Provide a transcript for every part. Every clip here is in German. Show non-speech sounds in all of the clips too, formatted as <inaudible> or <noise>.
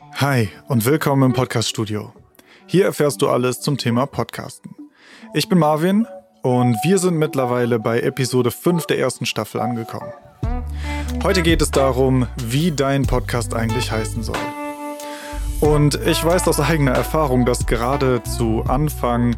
Hi und willkommen im Podcast-Studio. Hier erfährst du alles zum Thema Podcasten. Ich bin Marvin und wir sind mittlerweile bei Episode 5 der ersten Staffel angekommen. Heute geht es darum, wie dein Podcast eigentlich heißen soll. Und ich weiß aus eigener Erfahrung, dass gerade zu Anfang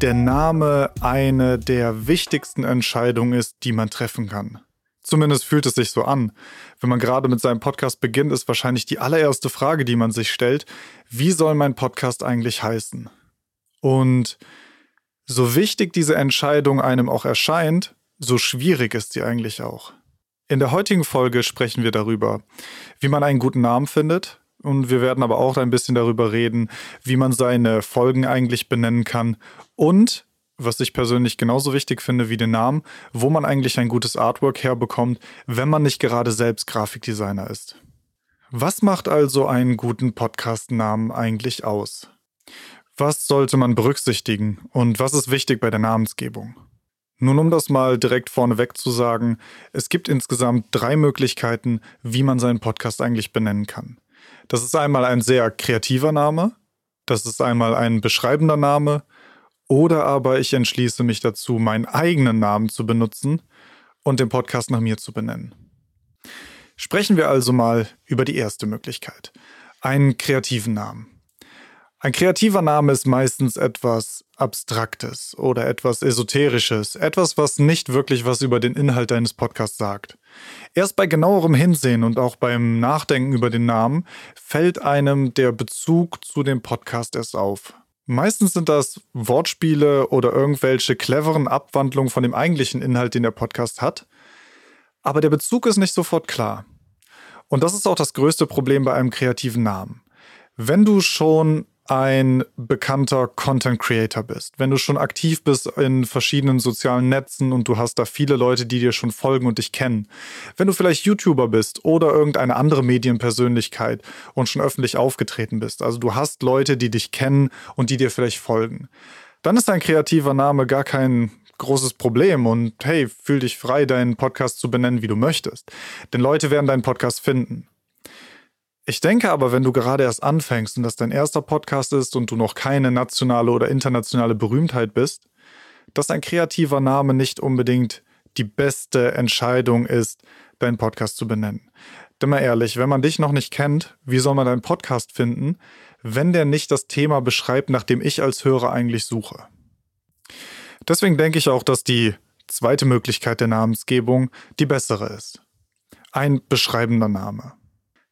der Name eine der wichtigsten Entscheidungen ist, die man treffen kann. Zumindest fühlt es sich so an. Wenn man gerade mit seinem Podcast beginnt, ist wahrscheinlich die allererste Frage, die man sich stellt, wie soll mein Podcast eigentlich heißen? Und so wichtig diese Entscheidung einem auch erscheint, so schwierig ist sie eigentlich auch. In der heutigen Folge sprechen wir darüber, wie man einen guten Namen findet, und wir werden aber auch ein bisschen darüber reden, wie man seine Folgen eigentlich benennen kann und was ich persönlich genauso wichtig finde wie den Namen, wo man eigentlich ein gutes Artwork herbekommt, wenn man nicht gerade selbst Grafikdesigner ist. Was macht also einen guten Podcast-Namen eigentlich aus? Was sollte man berücksichtigen und was ist wichtig bei der Namensgebung? Nun, um das mal direkt vorneweg zu sagen, es gibt insgesamt drei Möglichkeiten, wie man seinen Podcast eigentlich benennen kann. Das ist einmal ein sehr kreativer Name, das ist einmal ein beschreibender Name oder aber ich entschließe mich dazu, meinen eigenen Namen zu benutzen und den Podcast nach mir zu benennen. Sprechen wir also mal über die erste Möglichkeit. Einen kreativen Namen. Ein kreativer Name ist meistens etwas Abstraktes oder etwas Esoterisches, etwas, was nicht wirklich was über den Inhalt deines Podcasts sagt. Erst bei genauerem Hinsehen und auch beim Nachdenken über den Namen fällt einem der Bezug zu dem Podcast erst auf. Meistens sind das Wortspiele oder irgendwelche cleveren Abwandlungen von dem eigentlichen Inhalt, den der Podcast hat. Aber der Bezug ist nicht sofort klar. Und das ist auch das größte Problem bei einem kreativen Namen. Wenn du schon ein bekannter Content Creator bist, wenn du schon aktiv bist in verschiedenen sozialen Netzen und du hast da viele Leute, die dir schon folgen und dich kennen, wenn du vielleicht YouTuber bist oder irgendeine andere Medienpersönlichkeit und schon öffentlich aufgetreten bist, also du hast Leute, die dich kennen und die dir vielleicht folgen, dann ist ein kreativer Name gar kein großes Problem und hey, fühl dich frei, deinen Podcast zu benennen, wie du möchtest. Denn Leute werden deinen Podcast finden. Ich denke aber, wenn du gerade erst anfängst und das dein erster Podcast ist und du noch keine nationale oder internationale Berühmtheit bist, dass ein kreativer Name nicht unbedingt die beste Entscheidung ist, deinen Podcast zu benennen. Denn mal ehrlich, wenn man dich noch nicht kennt, wie soll man deinen Podcast finden, wenn der nicht das Thema beschreibt, nach dem ich als Hörer eigentlich suche? Deswegen denke ich auch, dass die zweite Möglichkeit der Namensgebung die bessere ist. Ein beschreibender Name.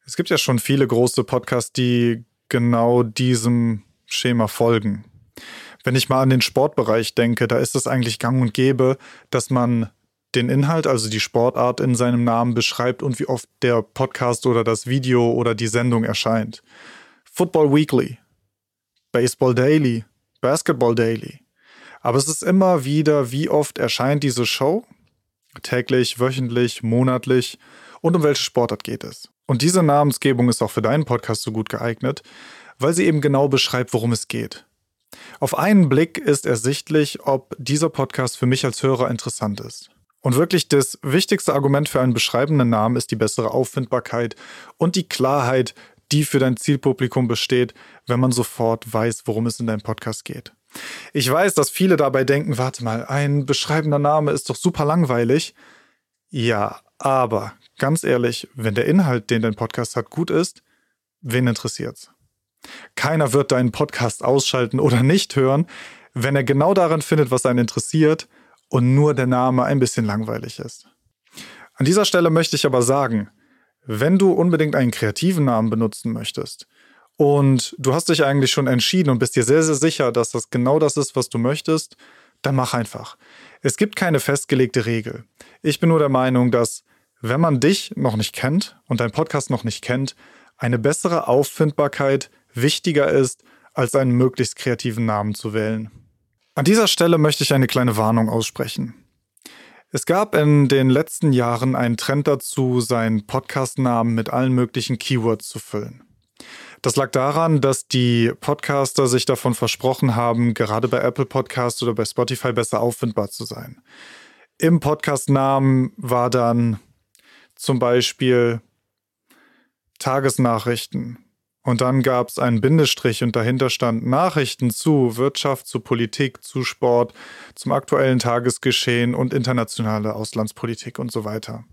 Es gibt ja schon viele große Podcasts, die genau diesem Schema folgen. Wenn ich mal an den Sportbereich denke, da ist es eigentlich gang und gäbe, dass man den Inhalt, also die Sportart in seinem Namen beschreibt und wie oft der Podcast oder das Video oder die Sendung erscheint. Football Weekly, Baseball Daily, Basketball Daily. Aber es ist immer wieder, wie oft erscheint diese Show? Täglich, wöchentlich, monatlich und um welche Sportart geht es? Und diese Namensgebung ist auch für deinen Podcast so gut geeignet, weil sie eben genau beschreibt, worum es geht. Auf einen Blick ist ersichtlich, ob dieser Podcast für mich als Hörer interessant ist. Und wirklich das wichtigste Argument für einen beschreibenden Namen ist die bessere Auffindbarkeit und die Klarheit, die für dein Zielpublikum besteht, wenn man sofort weiß, worum es in deinem Podcast geht. Ich weiß, dass viele dabei denken, warte mal, ein beschreibender Name ist doch super langweilig. Ja, aber ganz ehrlich, wenn der Inhalt, den dein Podcast hat, gut ist, wen interessiert's? Keiner wird deinen Podcast ausschalten oder nicht hören, wenn er genau daran findet, was einen interessiert und nur der Name ein bisschen langweilig ist. An dieser Stelle möchte ich aber sagen, wenn du unbedingt einen kreativen Namen benutzen möchtest und du hast dich eigentlich schon entschieden und bist dir sehr, sehr sicher, dass das genau das ist, was du möchtest, dann mach einfach. Es gibt keine festgelegte Regel. Ich bin nur der Meinung, dass wenn man dich noch nicht kennt und dein Podcast noch nicht kennt, eine bessere Auffindbarkeit wichtiger ist, als einen möglichst kreativen Namen zu wählen. An dieser Stelle möchte ich eine kleine Warnung aussprechen. Es gab in den letzten Jahren einen Trend dazu, seinen Podcast-Namen mit allen möglichen Keywords zu füllen. Das lag daran, dass die Podcaster sich davon versprochen haben, gerade bei Apple Podcasts oder bei Spotify besser auffindbar zu sein. Im Podcast-Namen war dann zum Beispiel Tagesnachrichten Und dann gab es einen Bindestrich und dahinter stand Nachrichten zu Wirtschaft, zu Politik, zu Sport, zum aktuellen Tagesgeschehen und internationale Auslandspolitik und so weiter.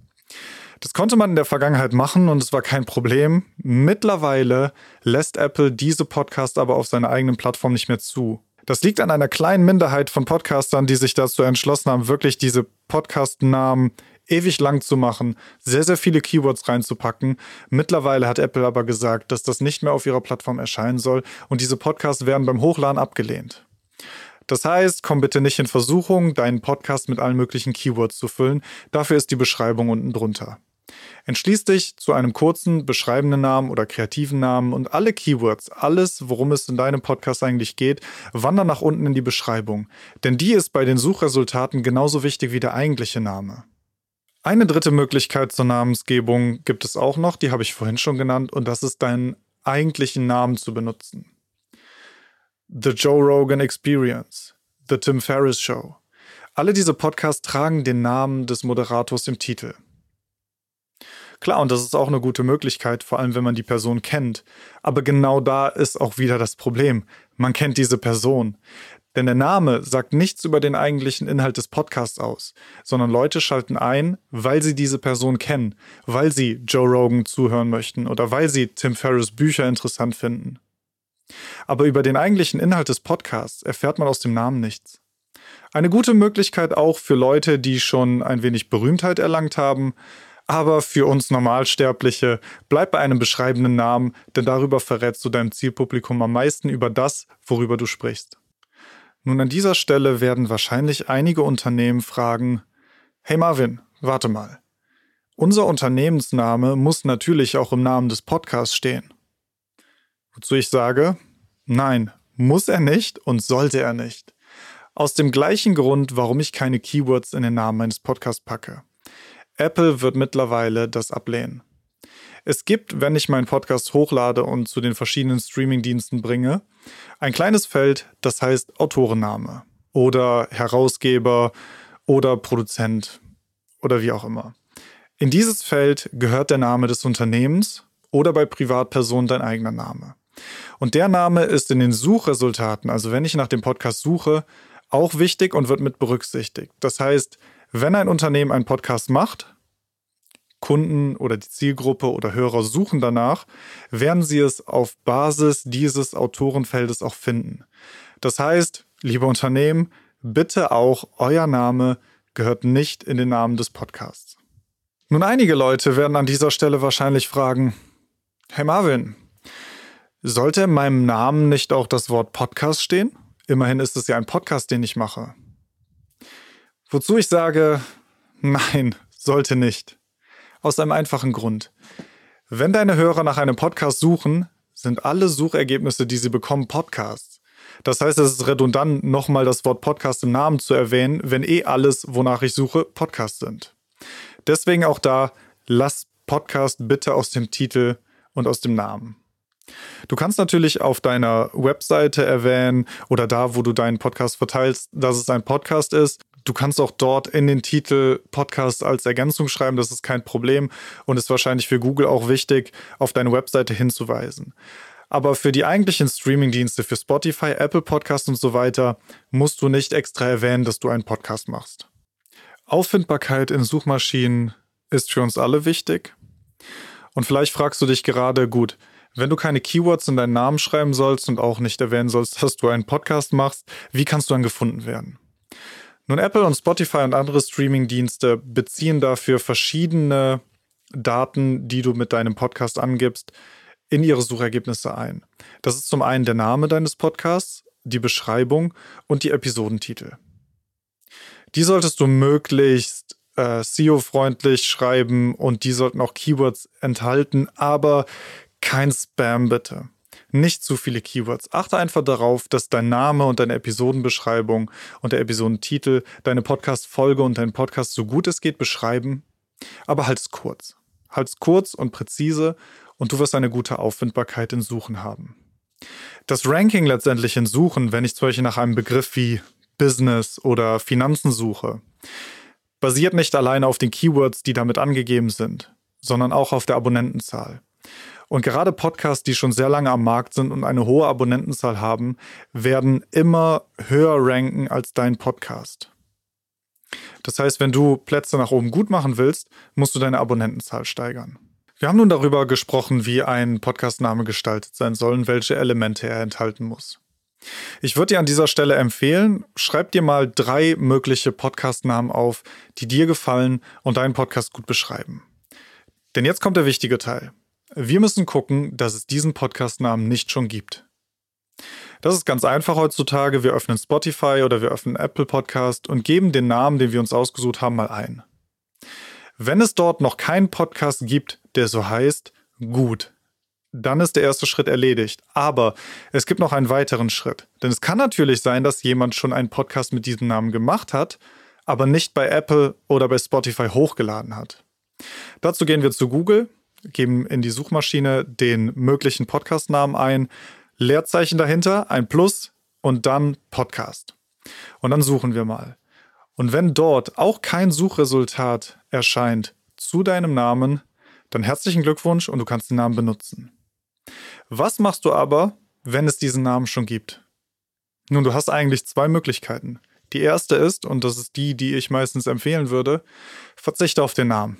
Das konnte man in der Vergangenheit machen und es war kein Problem. Mittlerweile lässt Apple diese Podcasts aber auf seiner eigenen Plattform nicht mehr zu. Das liegt an einer kleinen Minderheit von Podcastern, die sich dazu entschlossen haben, wirklich diese Podcast-Namen ewig lang zu machen, sehr, sehr viele Keywords reinzupacken. Mittlerweile hat Apple aber gesagt, dass das nicht mehr auf ihrer Plattform erscheinen soll und diese Podcasts werden beim Hochladen abgelehnt. Das heißt, komm bitte nicht in Versuchung, deinen Podcast mit allen möglichen Keywords zu füllen. Dafür ist die Beschreibung unten drunter. Entschließ dich zu einem kurzen, beschreibenden Namen oder kreativen Namen und alle Keywords, alles, worum es in deinem Podcast eigentlich geht, wandern nach unten in die Beschreibung. Denn die ist bei den Suchresultaten genauso wichtig wie der eigentliche Name. Eine dritte Möglichkeit zur Namensgebung gibt es auch noch, die habe ich vorhin schon genannt, und das ist deinen eigentlichen Namen zu benutzen. The Joe Rogan Experience, The Tim Ferriss Show. Alle diese Podcasts tragen den Namen des Moderators im Titel. Klar, und das ist auch eine gute Möglichkeit, vor allem wenn man die Person kennt. Aber genau da ist auch wieder das Problem. Man kennt diese Person. Denn der Name sagt nichts über den eigentlichen Inhalt des Podcasts aus, sondern Leute schalten ein, weil sie diese Person kennen, weil sie Joe Rogan zuhören möchten oder weil sie Tim Ferriss Bücher interessant finden. Aber über den eigentlichen Inhalt des Podcasts erfährt man aus dem Namen nichts. Eine gute Möglichkeit auch für Leute, die schon ein wenig Berühmtheit erlangt haben, aber für uns Normalsterbliche bleib bei einem beschreibenden Namen, denn darüber verrätst du deinem Zielpublikum am meisten über das, worüber du sprichst. Nun an dieser Stelle werden wahrscheinlich einige Unternehmen fragen, Hey Marvin, warte mal. Unser Unternehmensname muss natürlich auch im Namen des Podcasts stehen. Wozu ich sage, nein, muss er nicht und sollte er nicht. Aus dem gleichen Grund, warum ich keine Keywords in den Namen meines Podcasts packe. Apple wird mittlerweile das ablehnen. Es gibt, wenn ich meinen Podcast hochlade und zu den verschiedenen Streamingdiensten bringe, ein kleines Feld, das heißt Autorenname oder Herausgeber oder Produzent oder wie auch immer. In dieses Feld gehört der Name des Unternehmens oder bei Privatpersonen dein eigener Name. Und der Name ist in den Suchresultaten, also wenn ich nach dem Podcast suche, auch wichtig und wird mit berücksichtigt. Das heißt, wenn ein Unternehmen einen Podcast macht, Kunden oder die Zielgruppe oder Hörer suchen danach, werden sie es auf Basis dieses Autorenfeldes auch finden. Das heißt, liebe Unternehmen, bitte auch euer Name gehört nicht in den Namen des Podcasts. Nun, einige Leute werden an dieser Stelle wahrscheinlich fragen, Hey Marvin, sollte in meinem Namen nicht auch das Wort Podcast stehen? Immerhin ist es ja ein Podcast, den ich mache. Wozu ich sage, <laughs> nein, sollte nicht. Aus einem einfachen Grund. Wenn deine Hörer nach einem Podcast suchen, sind alle Suchergebnisse, die sie bekommen, Podcasts. Das heißt, es ist redundant, nochmal das Wort Podcast im Namen zu erwähnen, wenn eh alles, wonach ich suche, Podcasts sind. Deswegen auch da, lass Podcast bitte aus dem Titel und aus dem Namen. Du kannst natürlich auf deiner Webseite erwähnen oder da, wo du deinen Podcast verteilst, dass es ein Podcast ist. Du kannst auch dort in den Titel Podcast als Ergänzung schreiben, das ist kein Problem und ist wahrscheinlich für Google auch wichtig, auf deine Webseite hinzuweisen. Aber für die eigentlichen Streamingdienste, für Spotify, Apple Podcast und so weiter, musst du nicht extra erwähnen, dass du einen Podcast machst. Auffindbarkeit in Suchmaschinen ist für uns alle wichtig. Und vielleicht fragst du dich gerade, gut, wenn du keine Keywords in deinen Namen schreiben sollst und auch nicht erwähnen sollst, dass du einen Podcast machst, wie kannst du dann gefunden werden? Nun, Apple und Spotify und andere Streaming-Dienste beziehen dafür verschiedene Daten, die du mit deinem Podcast angibst, in ihre Suchergebnisse ein. Das ist zum einen der Name deines Podcasts, die Beschreibung und die Episodentitel. Die solltest du möglichst äh, SEO-freundlich schreiben und die sollten auch Keywords enthalten, aber kein Spam bitte nicht zu viele Keywords. Achte einfach darauf, dass dein Name und deine Episodenbeschreibung und der Episodentitel deine Podcast-Folge und deinen Podcast so gut es geht beschreiben, aber halt es kurz. Halt es kurz und präzise und du wirst eine gute Auffindbarkeit in Suchen haben. Das Ranking letztendlich in Suchen, wenn ich zum Beispiel nach einem Begriff wie Business oder Finanzen suche, basiert nicht alleine auf den Keywords, die damit angegeben sind, sondern auch auf der Abonnentenzahl. Und gerade Podcasts, die schon sehr lange am Markt sind und eine hohe Abonnentenzahl haben, werden immer höher ranken als dein Podcast. Das heißt, wenn du Plätze nach oben gut machen willst, musst du deine Abonnentenzahl steigern. Wir haben nun darüber gesprochen, wie ein Podcastname gestaltet sein soll und welche Elemente er enthalten muss. Ich würde dir an dieser Stelle empfehlen, schreib dir mal drei mögliche Podcastnamen auf, die dir gefallen und deinen Podcast gut beschreiben. Denn jetzt kommt der wichtige Teil. Wir müssen gucken, dass es diesen Podcastnamen nicht schon gibt. Das ist ganz einfach heutzutage. Wir öffnen Spotify oder wir öffnen Apple Podcast und geben den Namen, den wir uns ausgesucht haben, mal ein. Wenn es dort noch keinen Podcast gibt, der so heißt, gut, dann ist der erste Schritt erledigt. Aber es gibt noch einen weiteren Schritt. Denn es kann natürlich sein, dass jemand schon einen Podcast mit diesem Namen gemacht hat, aber nicht bei Apple oder bei Spotify hochgeladen hat. Dazu gehen wir zu Google, geben in die Suchmaschine den möglichen Podcastnamen ein, Leerzeichen dahinter, ein Plus und dann Podcast. Und dann suchen wir mal. Und wenn dort auch kein Suchresultat erscheint zu deinem Namen, dann herzlichen Glückwunsch und du kannst den Namen benutzen. Was machst du aber, wenn es diesen Namen schon gibt? Nun, du hast eigentlich zwei Möglichkeiten. Die erste ist, und das ist die, die ich meistens empfehlen würde, verzichte auf den Namen.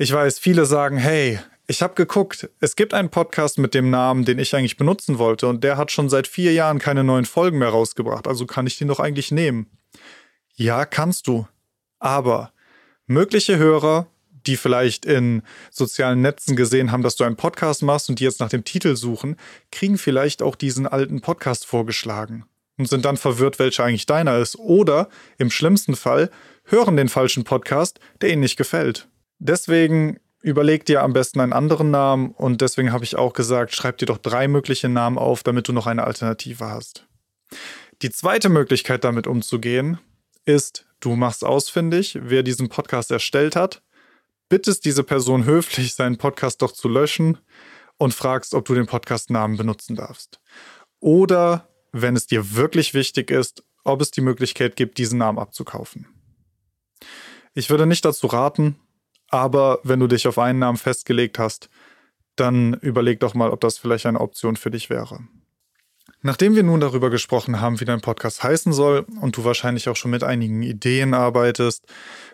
Ich weiß, viele sagen, hey, ich habe geguckt, es gibt einen Podcast mit dem Namen, den ich eigentlich benutzen wollte, und der hat schon seit vier Jahren keine neuen Folgen mehr rausgebracht, also kann ich den doch eigentlich nehmen. Ja, kannst du. Aber mögliche Hörer, die vielleicht in sozialen Netzen gesehen haben, dass du einen Podcast machst und die jetzt nach dem Titel suchen, kriegen vielleicht auch diesen alten Podcast vorgeschlagen und sind dann verwirrt, welcher eigentlich deiner ist. Oder im schlimmsten Fall hören den falschen Podcast, der ihnen nicht gefällt. Deswegen überleg dir am besten einen anderen Namen und deswegen habe ich auch gesagt, schreib dir doch drei mögliche Namen auf, damit du noch eine Alternative hast. Die zweite Möglichkeit damit umzugehen ist, du machst ausfindig, wer diesen Podcast erstellt hat, bittest diese Person höflich, seinen Podcast doch zu löschen und fragst, ob du den Podcastnamen benutzen darfst. Oder, wenn es dir wirklich wichtig ist, ob es die Möglichkeit gibt, diesen Namen abzukaufen. Ich würde nicht dazu raten, aber wenn du dich auf einen Namen festgelegt hast, dann überleg doch mal, ob das vielleicht eine Option für dich wäre. Nachdem wir nun darüber gesprochen haben, wie dein Podcast heißen soll und du wahrscheinlich auch schon mit einigen Ideen arbeitest,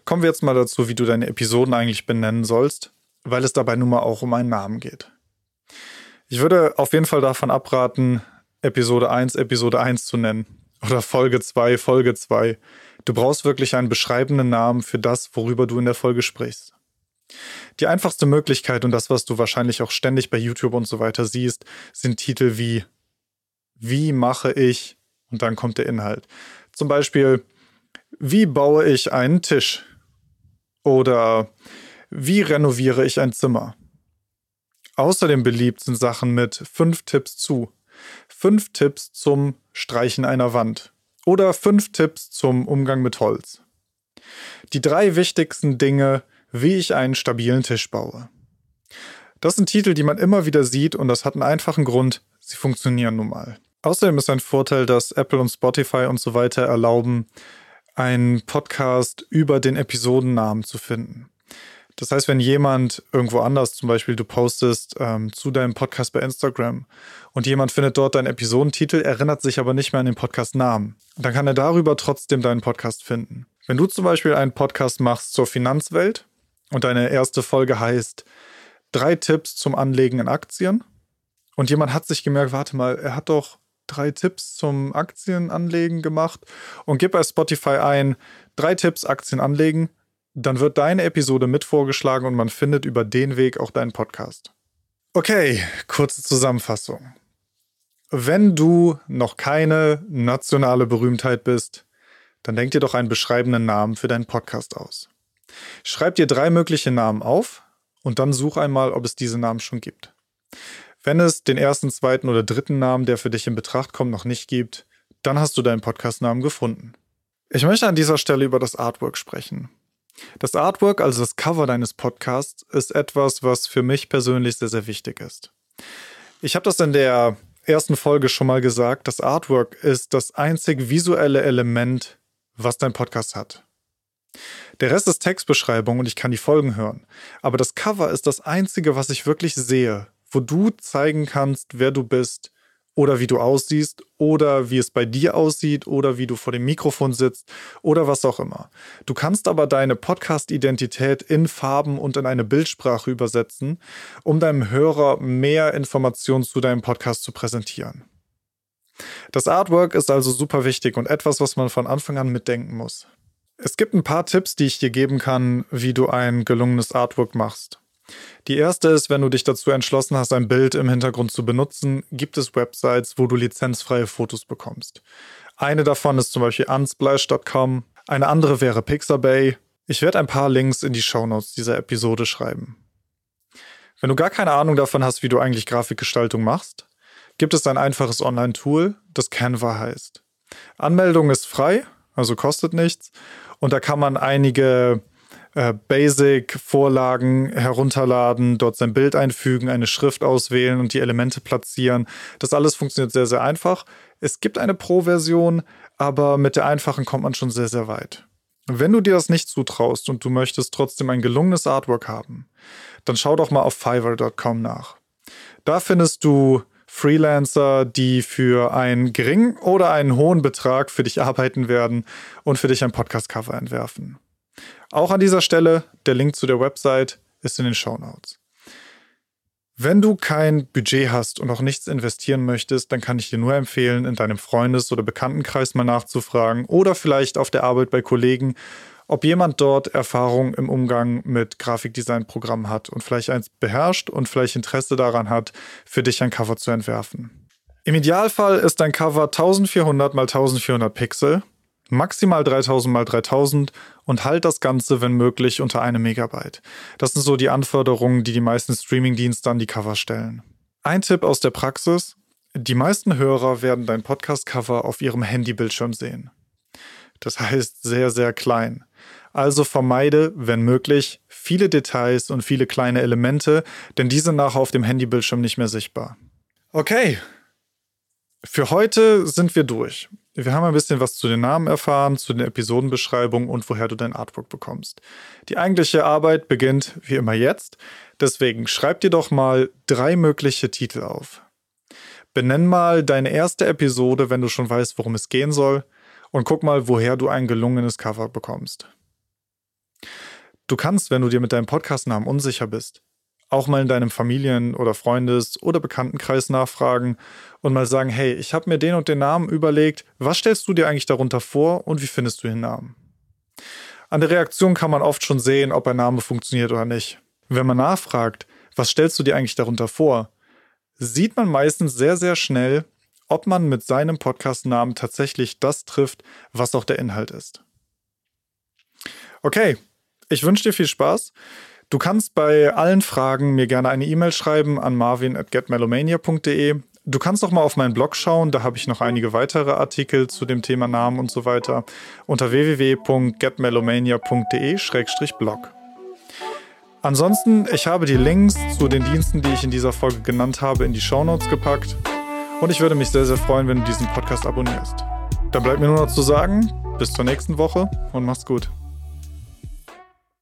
kommen wir jetzt mal dazu, wie du deine Episoden eigentlich benennen sollst, weil es dabei nun mal auch um einen Namen geht. Ich würde auf jeden Fall davon abraten, Episode 1 Episode 1 zu nennen oder Folge 2 Folge 2. Du brauchst wirklich einen beschreibenden Namen für das, worüber du in der Folge sprichst. Die einfachste Möglichkeit und das, was du wahrscheinlich auch ständig bei YouTube und so weiter siehst, sind Titel wie Wie mache ich und dann kommt der Inhalt. Zum Beispiel, wie baue ich einen Tisch? Oder wie renoviere ich ein Zimmer? Außerdem beliebt sind Sachen mit fünf Tipps zu, fünf Tipps zum Streichen einer Wand oder fünf Tipps zum Umgang mit Holz. Die drei wichtigsten Dinge, wie ich einen stabilen Tisch baue. Das sind Titel, die man immer wieder sieht und das hat einen einfachen Grund, sie funktionieren nun mal. Außerdem ist ein Vorteil, dass Apple und Spotify und so weiter erlauben, einen Podcast über den Episodennamen zu finden. Das heißt, wenn jemand irgendwo anders, zum Beispiel du postest ähm, zu deinem Podcast bei Instagram und jemand findet dort deinen Episodentitel, erinnert sich aber nicht mehr an den Podcastnamen, dann kann er darüber trotzdem deinen Podcast finden. Wenn du zum Beispiel einen Podcast machst zur Finanzwelt und deine erste Folge heißt drei Tipps zum Anlegen in Aktien. Und jemand hat sich gemerkt, warte mal, er hat doch drei Tipps zum Aktienanlegen gemacht und gib bei Spotify ein, drei Tipps Aktien anlegen, dann wird deine Episode mit vorgeschlagen und man findet über den Weg auch deinen Podcast. Okay, kurze Zusammenfassung. Wenn du noch keine nationale Berühmtheit bist, dann denk dir doch einen beschreibenden Namen für deinen Podcast aus. Schreib dir drei mögliche Namen auf und dann such einmal, ob es diese Namen schon gibt. Wenn es den ersten, zweiten oder dritten Namen, der für dich in Betracht kommt, noch nicht gibt, dann hast du deinen Podcastnamen gefunden. Ich möchte an dieser Stelle über das Artwork sprechen. Das Artwork, also das Cover deines Podcasts, ist etwas, was für mich persönlich sehr, sehr wichtig ist. Ich habe das in der ersten Folge schon mal gesagt. Das Artwork ist das einzig visuelle Element, was dein Podcast hat. Der Rest ist Textbeschreibung und ich kann die Folgen hören. Aber das Cover ist das Einzige, was ich wirklich sehe, wo du zeigen kannst, wer du bist oder wie du aussiehst oder wie es bei dir aussieht oder wie du vor dem Mikrofon sitzt oder was auch immer. Du kannst aber deine Podcast-Identität in Farben und in eine Bildsprache übersetzen, um deinem Hörer mehr Informationen zu deinem Podcast zu präsentieren. Das Artwork ist also super wichtig und etwas, was man von Anfang an mitdenken muss. Es gibt ein paar Tipps, die ich dir geben kann, wie du ein gelungenes Artwork machst. Die erste ist, wenn du dich dazu entschlossen hast, ein Bild im Hintergrund zu benutzen, gibt es Websites, wo du lizenzfreie Fotos bekommst. Eine davon ist zum Beispiel unsplash.com, eine andere wäre Pixabay. Ich werde ein paar Links in die Shownotes dieser Episode schreiben. Wenn du gar keine Ahnung davon hast, wie du eigentlich Grafikgestaltung machst, gibt es ein einfaches Online-Tool, das Canva heißt. Anmeldung ist frei, also kostet nichts, und da kann man einige äh, Basic-Vorlagen herunterladen, dort sein Bild einfügen, eine Schrift auswählen und die Elemente platzieren. Das alles funktioniert sehr, sehr einfach. Es gibt eine Pro-Version, aber mit der einfachen kommt man schon sehr, sehr weit. Wenn du dir das nicht zutraust und du möchtest trotzdem ein gelungenes Artwork haben, dann schau doch mal auf fiverr.com nach. Da findest du Freelancer, die für einen geringen oder einen hohen Betrag für dich arbeiten werden und für dich ein Podcast-Cover entwerfen. Auch an dieser Stelle, der Link zu der Website ist in den Show Notes. Wenn du kein Budget hast und auch nichts investieren möchtest, dann kann ich dir nur empfehlen, in deinem Freundes- oder Bekanntenkreis mal nachzufragen oder vielleicht auf der Arbeit bei Kollegen, ob jemand dort Erfahrung im Umgang mit Grafikdesign-Programmen hat und vielleicht eins beherrscht und vielleicht Interesse daran hat, für dich ein Cover zu entwerfen. Im Idealfall ist dein Cover 1400 x 1400 Pixel maximal 3000 mal 3000 und halt das Ganze, wenn möglich, unter einem Megabyte. Das sind so die Anforderungen, die die meisten Streamingdienste an die Cover stellen. Ein Tipp aus der Praxis. Die meisten Hörer werden dein Podcast-Cover auf ihrem Handybildschirm sehen. Das heißt sehr, sehr klein. Also vermeide, wenn möglich, viele Details und viele kleine Elemente, denn die sind nachher auf dem Handybildschirm nicht mehr sichtbar. Okay. Für heute sind wir durch. Wir haben ein bisschen was zu den Namen erfahren, zu den Episodenbeschreibungen und woher du dein Artwork bekommst. Die eigentliche Arbeit beginnt wie immer jetzt, deswegen schreib dir doch mal drei mögliche Titel auf. Benenn mal deine erste Episode, wenn du schon weißt, worum es gehen soll, und guck mal, woher du ein gelungenes Cover bekommst. Du kannst, wenn du dir mit deinem Podcastnamen unsicher bist, auch mal in deinem Familien- oder Freundes- oder Bekanntenkreis nachfragen und mal sagen, hey, ich habe mir den und den Namen überlegt, was stellst du dir eigentlich darunter vor und wie findest du den Namen? An der Reaktion kann man oft schon sehen, ob ein Name funktioniert oder nicht. Wenn man nachfragt, was stellst du dir eigentlich darunter vor, sieht man meistens sehr, sehr schnell, ob man mit seinem Podcastnamen tatsächlich das trifft, was auch der Inhalt ist. Okay, ich wünsche dir viel Spaß. Du kannst bei allen Fragen mir gerne eine E-Mail schreiben an marvin at getmelomania.de. Du kannst auch mal auf meinen Blog schauen, da habe ich noch einige weitere Artikel zu dem Thema Namen und so weiter unter www.getmelomania.de-blog. Ansonsten, ich habe die Links zu den Diensten, die ich in dieser Folge genannt habe, in die Shownotes gepackt und ich würde mich sehr, sehr freuen, wenn du diesen Podcast abonnierst. Dann bleibt mir nur noch zu sagen, bis zur nächsten Woche und mach's gut.